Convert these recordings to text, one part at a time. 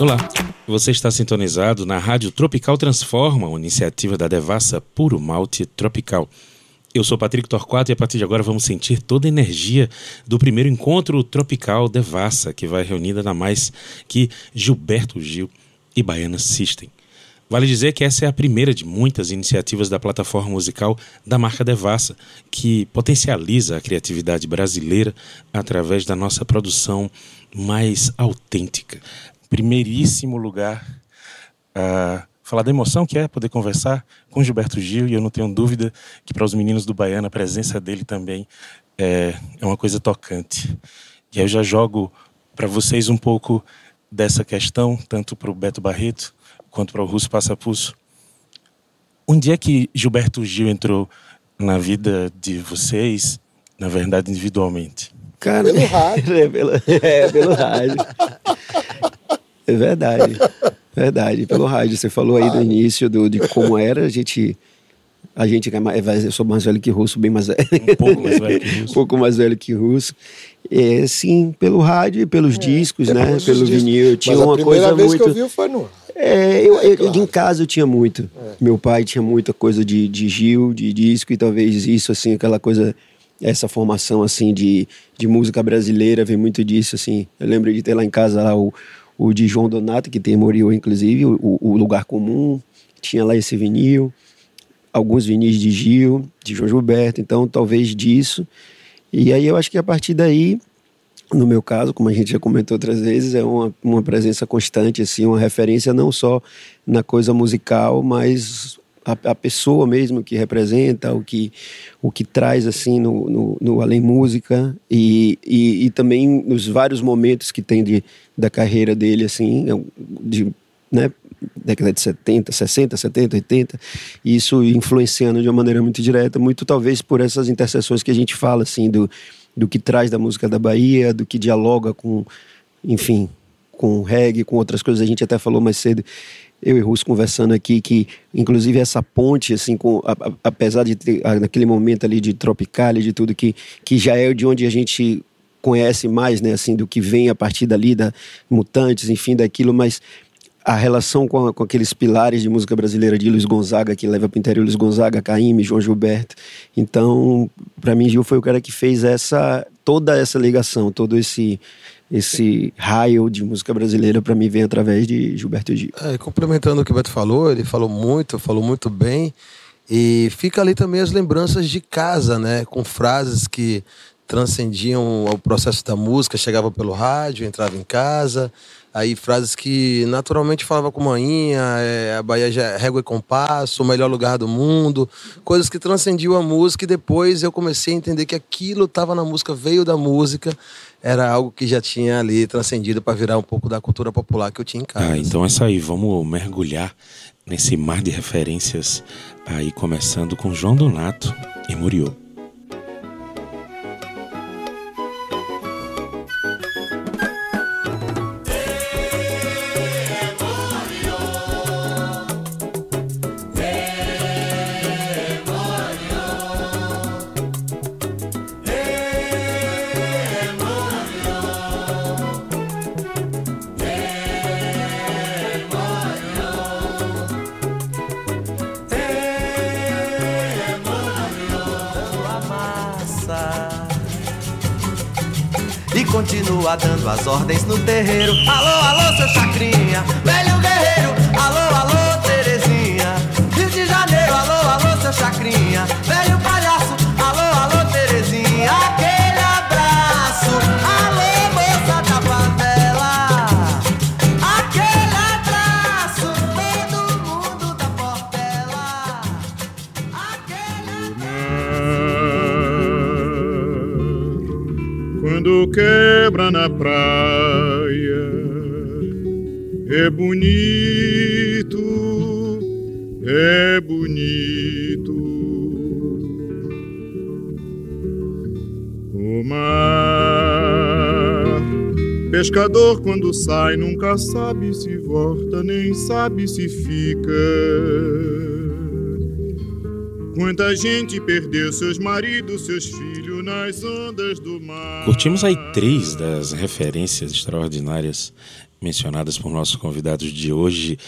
Olá, você está sintonizado na Rádio Tropical Transforma, uma iniciativa da Devassa Puro Malte Tropical. Eu sou Patrick Torquato e a partir de agora vamos sentir toda a energia do primeiro encontro tropical Devassa, que vai reunir nada mais que Gilberto Gil e Baiana System. Vale dizer que essa é a primeira de muitas iniciativas da plataforma musical da marca Devassa, que potencializa a criatividade brasileira através da nossa produção mais autêntica primeiríssimo lugar a falar da emoção que é poder conversar com Gilberto Gil e eu não tenho dúvida que para os meninos do Baiano a presença dele também é, é uma coisa tocante. E aí eu já jogo para vocês um pouco dessa questão, tanto para o Beto Barreto quanto para o Russo Passapulso. Um dia que Gilberto Gil entrou na vida de vocês, na verdade individualmente? Cara, pelo rádio. é, pelo, é, pelo rádio. É verdade. Verdade. Pelo rádio. Você falou aí do início do, de como era, a gente. A gente é mais, eu sou mais velho que russo, bem mais velho. Um pouco mais velho que russo. um pouco mais velho que russo. É, sim, pelo rádio e pelos é, discos, né? Pelo vinil. Eu tinha Mas uma coisa vez muito. que eu vi foi no. É, eu, eu claro. em casa eu tinha muito. É. Meu pai tinha muita coisa de, de Gil, de disco, e talvez isso, assim, aquela coisa essa formação assim de, de música brasileira vem muito disso assim eu lembro de ter lá em casa lá o, o de João Donato, que tem Moriô, inclusive, o, o, Lugar Comum, tinha lá esse vinil, alguns vinis de Gil, de João Gilberto, então talvez disso. E aí eu acho que a partir daí, no meu caso, como a gente já comentou outras vezes, é uma, uma presença constante, assim, uma referência não só na coisa musical, mas a, a, pessoa mesmo que representa, o que, o que traz assim no, no, no Além Música e, e, e, também nos vários momentos que tem de, da carreira dele, assim, é de, né, década de 70, 60, 70, 80, e isso influenciando de uma maneira muito direta, muito talvez por essas interseções que a gente fala, assim, do, do que traz da música da Bahia, do que dialoga com, enfim, com reggae, com outras coisas, a gente até falou mais cedo, eu e Russo conversando aqui que inclusive essa ponte assim com a, a, apesar de ter naquele momento ali de tropical e de tudo que que já é de onde a gente conhece mais né assim do que vem a partir dali da mutantes enfim daquilo mas a relação com, a, com aqueles pilares de música brasileira de Luiz Gonzaga que leva para o interior Luiz Gonzaga Caíme João Gilberto. Então para mim Gil foi o cara que fez essa toda essa ligação todo esse esse raio de música brasileira para mim vem através de Gilberto Gil. É, complementando o que o Beto falou, ele falou muito, falou muito bem. E fica ali também as lembranças de casa, né? Com frases que transcendiam o processo da música, chegava pelo rádio, entrava em casa, aí frases que naturalmente falava com manhinha, é, a Bahia já é régua e compasso, o melhor lugar do mundo, coisas que transcendiam a música e depois eu comecei a entender que aquilo estava na música, veio da música era algo que já tinha ali transcendido para virar um pouco da cultura popular que eu tinha em casa. Ah, então é isso aí, vamos mergulhar nesse mar de referências aí começando com João Donato e Murió. Continua dando as ordens no terreiro. Alô, alô, seu chacrinha, velho guerreiro. Alô, alô, Terezinha. Rio de Janeiro, alô, alô, seu chacrinha, velho palhaço. Quebra na praia. É bonito, é bonito. O mar, pescador quando sai nunca sabe se volta, nem sabe se fica. Quanta gente perdeu seus maridos, seus filhos Curtimos aí três das referências extraordinárias mencionadas por nossos convidados de hoje.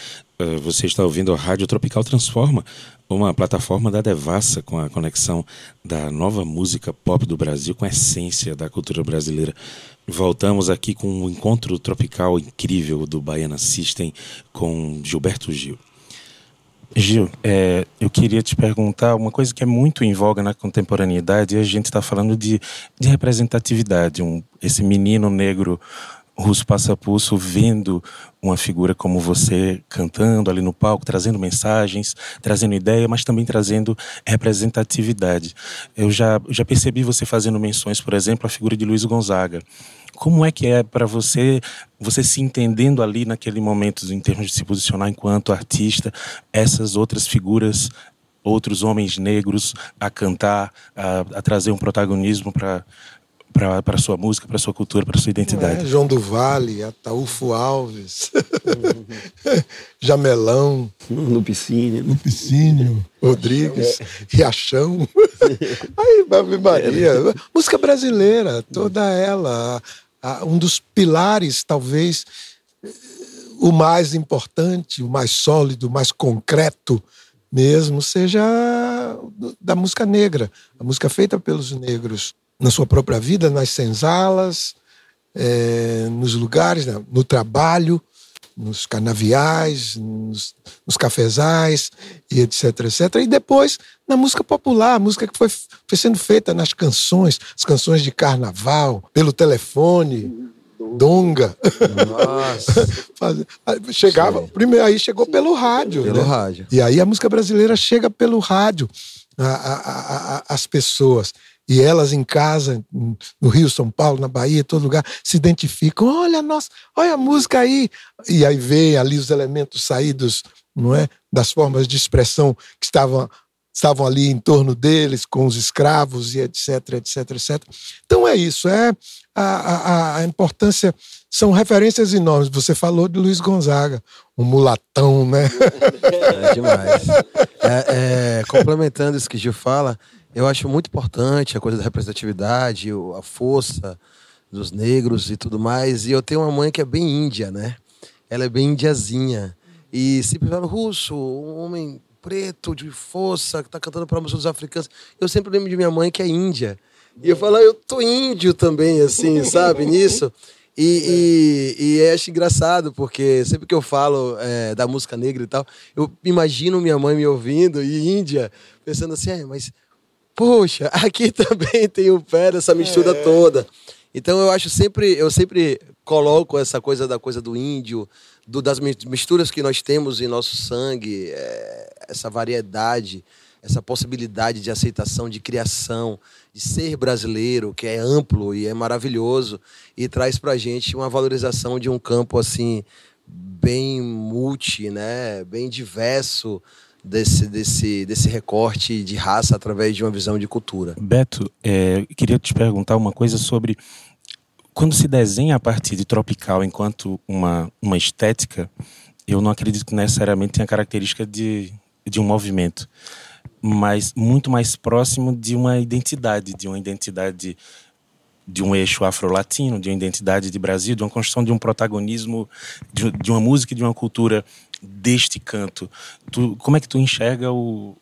Uh, você está ouvindo a Rádio Tropical Transforma, uma plataforma da Devassa com a conexão da nova música pop do Brasil com a essência da cultura brasileira. Voltamos aqui com um encontro tropical incrível do Baiana System com Gilberto Gil. Gil, é, eu queria te perguntar uma coisa que é muito em voga na contemporaneidade, e a gente está falando de, de representatividade. Um, esse menino negro russo passa-pulso vendo uma figura como você cantando ali no palco, trazendo mensagens, trazendo ideia, mas também trazendo representatividade. Eu já, já percebi você fazendo menções, por exemplo, à figura de Luiz Gonzaga. Como é que é para você, você se entendendo ali naquele momento, em termos de se posicionar enquanto artista, essas outras figuras, outros homens negros a cantar, a, a trazer um protagonismo para para sua música, para sua cultura, para sua identidade. É, João do Vale, Ataúfo Alves, Jamelão, Lupicínio, Lupicínio, Rodrigues, Riachão. Aí, Maria, música brasileira, toda ela um dos pilares, talvez, o mais importante, o mais sólido, o mais concreto mesmo, seja da música negra, a música feita pelos negros na sua própria vida, nas senzalas, é, nos lugares, no trabalho, nos canaviais, nos, nos, cafezais e etc, etc. E depois na música popular, a música que foi, foi sendo feita nas canções, as canções de carnaval, pelo telefone, donga. Nossa. Chegava, Sim. primeiro aí chegou pelo rádio. Pelo né? rádio. E aí a música brasileira chega pelo rádio às pessoas e elas em casa, no Rio, São Paulo, na Bahia, todo lugar, se identificam. Olha, nossa, olha a música aí. E aí vem ali os elementos saídos, não é, das formas de expressão que estavam estavam ali em torno deles, com os escravos e etc, etc, etc. Então é isso, é a, a, a importância, são referências enormes. Você falou de Luiz Gonzaga, um mulatão, né? É demais. É, é, complementando isso que Gil fala, eu acho muito importante a coisa da representatividade, a força dos negros e tudo mais. E eu tenho uma mãe que é bem índia, né? Ela é bem indiazinha. E sempre fala, russo, um homem preto, de força, que tá cantando para música dos africanos. Eu sempre lembro de minha mãe que é índia. E eu falo, ah, eu tô índio também, assim, sabe, nisso. E, e, e acho engraçado, porque sempre que eu falo é, da música negra e tal, eu imagino minha mãe me ouvindo e Índia, pensando assim, é, mas poxa, aqui também tem o pé dessa mistura é. toda. Então eu acho sempre, eu sempre coloco essa coisa da coisa do índio, do, das misturas que nós temos em nosso sangue, é, essa variedade, essa possibilidade de aceitação, de criação, de ser brasileiro, que é amplo e é maravilhoso e traz para gente uma valorização de um campo assim bem multi, né, bem diverso desse, desse, desse recorte de raça através de uma visão de cultura. Beto, é, queria te perguntar uma coisa sobre quando se desenha a partir de tropical enquanto uma, uma estética, eu não acredito que necessariamente tenha característica de, de um movimento, mas muito mais próximo de uma identidade, de uma identidade de um eixo afro-latino, de uma identidade de Brasil, de uma construção de um protagonismo, de, de uma música e de uma cultura deste canto. Tu, como é que tu enxerga o,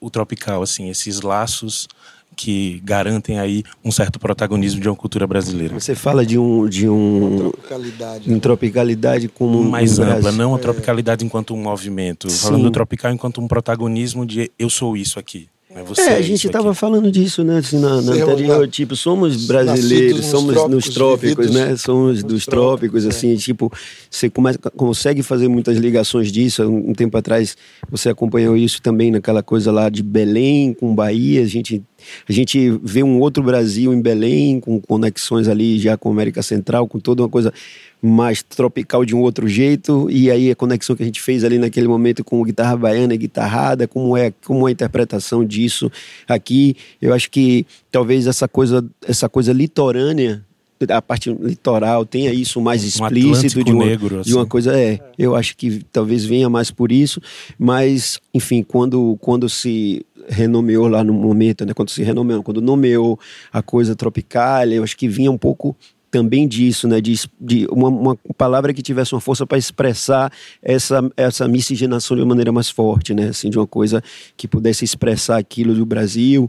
o tropical, assim, esses laços que garantem aí um certo protagonismo de uma cultura brasileira. Você fala de um de um uma tropicalidade, um tropicalidade como mais um ampla, não a tropicalidade é. enquanto um movimento, Sim. falando do tropical enquanto um protagonismo de eu sou isso aqui. É, é, a gente estava falando disso, né? Assim, na, na anterior, tipo, somos brasileiros, somos trópicos, nos trópicos, né? Somos dos trópicos, trópicos, assim, é. tipo, você começa, consegue fazer muitas ligações disso. Um tempo atrás você acompanhou isso também naquela coisa lá de Belém com Bahia. A gente, a gente vê um outro Brasil em Belém, com conexões ali já com a América Central, com toda uma coisa mais tropical de um outro jeito, e aí a conexão que a gente fez ali naquele momento com guitarra baiana e guitarrada, como é, como é a interpretação disso aqui, eu acho que talvez essa coisa, essa coisa litorânea a parte litoral tenha isso mais um explícito de uma, negro, assim. de uma assim. coisa é eu acho que talvez venha mais por isso mas enfim quando quando se renomeou lá no momento né quando se renomeou quando nomeou a coisa tropical eu acho que vinha um pouco também disso, né? De, de uma, uma palavra que tivesse uma força para expressar essa, essa miscigenação de uma maneira mais forte, né? Assim, de uma coisa que pudesse expressar aquilo do Brasil,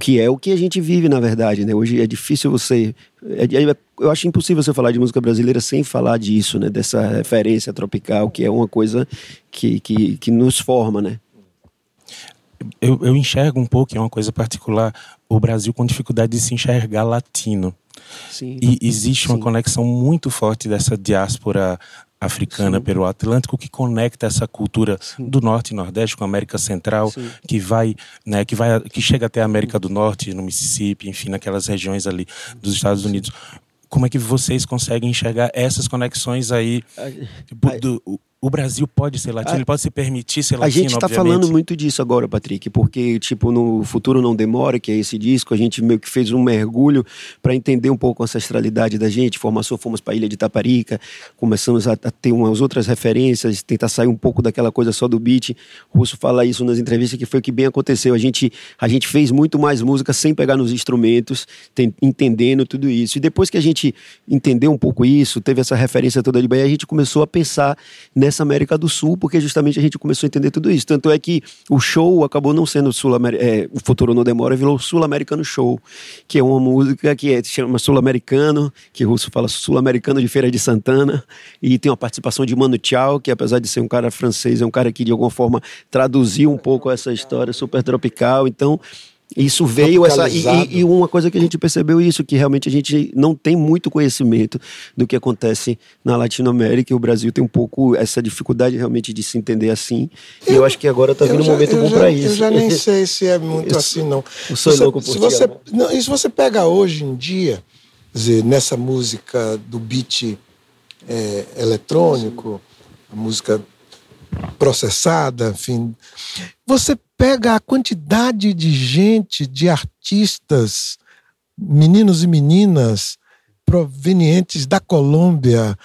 que é o que a gente vive, na verdade, né? Hoje é difícil você. É, é, eu acho impossível você falar de música brasileira sem falar disso, né? Dessa referência tropical, que é uma coisa que, que, que nos forma, né? Eu, eu enxergo um pouco, é uma coisa particular, o Brasil com dificuldade de se enxergar latino. Sim. E existe uma Sim. conexão muito forte dessa diáspora africana Sim. pelo Atlântico que conecta essa cultura do Norte e Nordeste com a América Central, Sim. que vai, né, que vai, que chega até a América do Norte, no Mississippi, enfim, naquelas regiões ali dos Estados Unidos. Como é que vocês conseguem enxergar essas conexões aí? Do- o- Brasil pode ser latino, A- ele pode se permitir ser A latino, gente está falando muito disso agora, Patrick, porque, tipo, no Futuro Não Demora, que é esse disco, a gente meio que fez um mergulho para entender um pouco a ancestralidade da gente. Formação, fomos para a Ilha de Taparica, começamos a, a ter umas outras referências, tentar sair um pouco daquela coisa só do beat. O Russo fala isso nas entrevistas, que foi o que bem aconteceu. A gente, a gente fez muito mais música sem pegar nos instrumentos, tem- entendendo tudo isso. E depois que a gente entendeu um pouco isso, teve essa referência toda de Bahia, a gente começou a pensar nessa América do Sul, porque justamente a gente começou a entender tudo isso. Tanto é que o show acabou não sendo sul é, o Futuro Não Demora, virou Sul-Americano Show, que é uma música que é, se chama Sul-Americano, que o Russo fala Sul-Americano de Feira de Santana, e tem uma participação de Mano Chao, que apesar de ser um cara francês, é um cara que de alguma forma traduziu um pouco essa história super tropical. Então, isso veio essa e, e- uma coisa que a gente percebeu isso que realmente a gente não tem muito conhecimento do que acontece na Latinoamérica e o Brasil tem um pouco essa dificuldade realmente de se entender assim. E eu acho que agora está vindo um momento bom para isso Eu já nem sei se é muito Eu assim, não. eu sou Você- louco por se você, não, E se você pega hoje em dia, dizer, nessa música do beat é, eletrônico, a música processada, enfim, você pega a quantidade de gente, de artistas, meninos e meninas provenientes da Colômbia,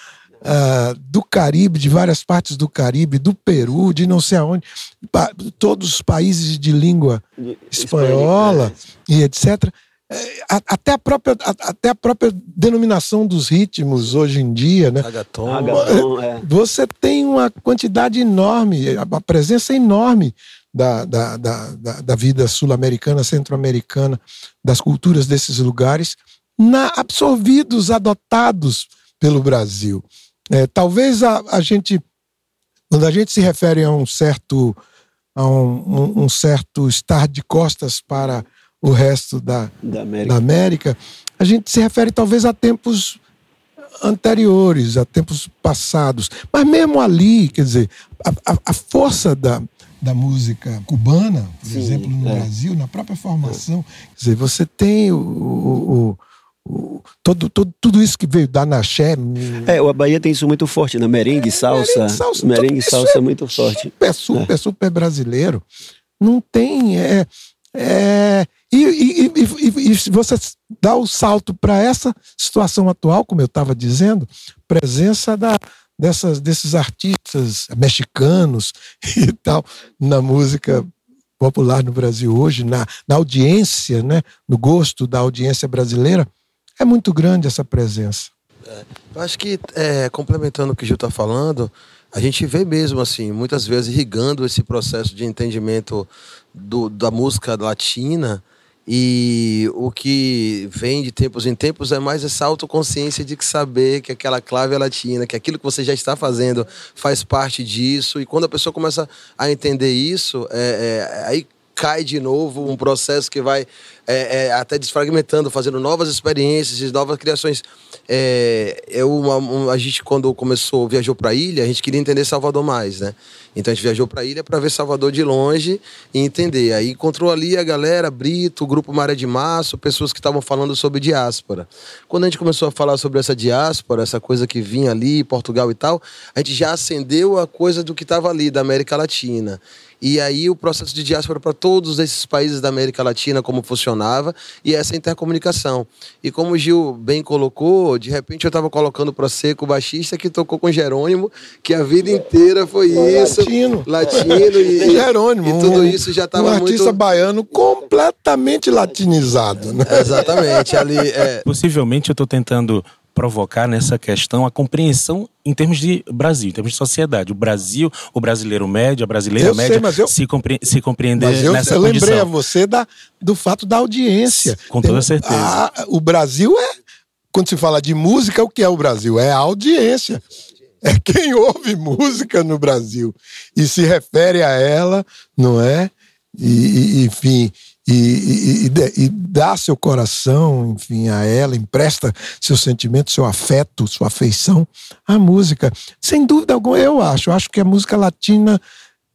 ah, do Caribe, de várias partes do Caribe, do Peru, de não sei aonde, todos os países de língua espanhola e etc. É, Até a própria, até a própria denominação dos ritmos hoje em dia, né? Ragaton. Ragaton, é. Você tem uma quantidade enorme, a a presença enorme da, da, da, da, da vida sul-americana, centro-americana, das culturas desses lugares, na, absorvidos, adotados pelo Brasil. É, talvez a, a gente, quando a gente se refere a um certo, a um, um- um certo estar de costas para o resto da, da da América América, a gente se refere talvez a tempos anteriores, a tempos passados. Mas mesmo ali, quer dizer, a, a- força da, da música cubana, por Sim, exemplo, no é. Brasil, na própria formação, quer dizer, você tem o, o- o- todo, todo, tudo isso que veio da Naxé. é, a Bahia tem isso muito forte, né? Merengue, salsa, merengue, salsa, merengue, salsa é é muito forte. super, super, super brasileiro. Não tem. É, é, e, e, e, e- você dá o salto para essa situação atual, como eu estava dizendo, presença da, dessas, desses artistas mexicanos e tal na música popular no Brasil hoje, na, na audiência, né, no gosto da audiência brasileira, é muito grande essa presença. Eu acho que, é, complementando o que o Gil está falando, a gente vê mesmo, assim, muitas vezes irrigando esse processo de entendimento do- da música latina e o que vem de tempos em tempos é mais essa autoconsciência de que saber que aquela clave é latina, que aquilo que você já está fazendo faz parte disso. E quando a pessoa começa a entender isso, é, é, aí cai de novo um processo que vai é, é, até desfragmentando, fazendo novas experiências e novas criações. É, eu, uma- um- a gente, quando começou, viajou para a ilha, a gente queria entender Salvador mais, né? Então a gente viajou para a ilha para ver Salvador de longe e entender. Aí encontrou ali a galera, Brito, o grupo Maré de Março, pessoas que estavam falando sobre diáspora. Quando a gente começou a falar sobre essa diáspora, essa coisa que vinha ali, Portugal e tal, a gente já acendeu a coisa do que estava ali, da América Latina. E aí o processo de diáspora para todos esses países da América Latina, como funcionava, e essa intercomunicação. E como o Gil bem colocou, de repente eu estava colocando para Seco, o baixista, que tocou com Jerônimo, que a vida inteira foi isso. Latino. Latino e, Jerônimo. e tudo isso já estava Um muito... artista baiano completamente latinizado. Né? Exatamente, ali... É, Possivelmente eu estou tentando provocar nessa questão a compreensão em termos de Brasil, em termos de sociedade. O Brasil, o brasileiro médio, a brasileira Eu sei, média mas eu- se, compre se compreender Mas eu, nessa eu lembrei condição. a você da, do fato da audiência. Com toda certeza. a- o Brasil é. Quando se fala de música, o que é o Brasil? É a audiência. É quem ouve música no Brasil e se refere a ela, não é? E, e- enfim, e, e- e- dá seu coração, enfim, a ela, empresta seu sentimento, seu afeto, sua afeição à música. Sem dúvida alguma, eu acho. Eu acho que a música latina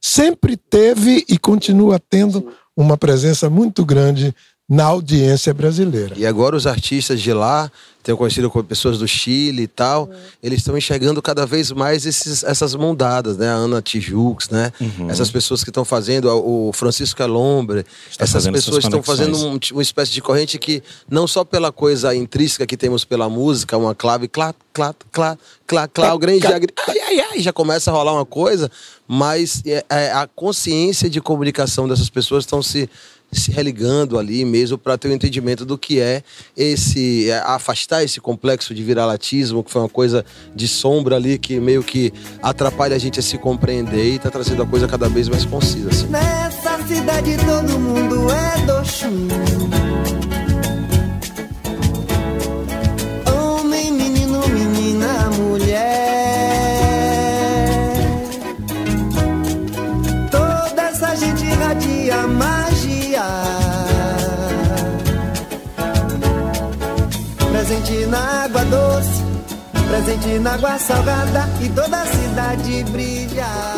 sempre teve e continua tendo uma presença muito grande na audiência brasileira. E agora os artistas de lá, tenho conhecido com pessoas do Chile e tal, eles estão enxergando cada vez mais esses, essas mão dadas, né? A Ana Tijux, né? Uhum. Essas pessoas que estão fazendo, o Francisco Alombre, Está essas pessoas estão fazendo um, uma espécie de corrente que não só pela coisa intrínseca que temos pela música, uma clave clá, clá, clá, clá, clá, o grande já, ai, ai, ai, já começa a rolar uma coisa, mas é, é, a consciência de comunicação dessas pessoas estão se se religando ali mesmo para ter o um entendimento do que é esse é, afastar esse complexo de viralatismo que foi uma coisa de sombra ali que meio que atrapalha a gente a se compreender e tá trazendo a coisa cada vez mais concisa assim. Nessa cidade todo mundo é do Presente na água doce, presente na água salgada e toda a cidade brilha.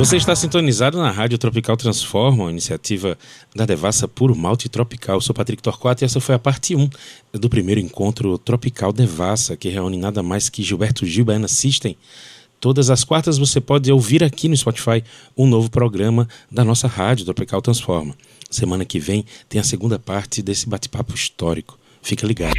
Você está sintonizado na Rádio Tropical Transforma, uma iniciativa da Devassa Puro Malte Tropical. Eu sou Patrick Torquato e essa foi a parte 1 do primeiro encontro Tropical Devassa, que reúne nada mais que Gilberto Gil Baiana System. Todas as quartas você pode ouvir aqui no Spotify um novo programa da nossa Rádio Tropical Transforma. Semana que vem tem a segunda parte desse bate-papo histórico. Fica ligado.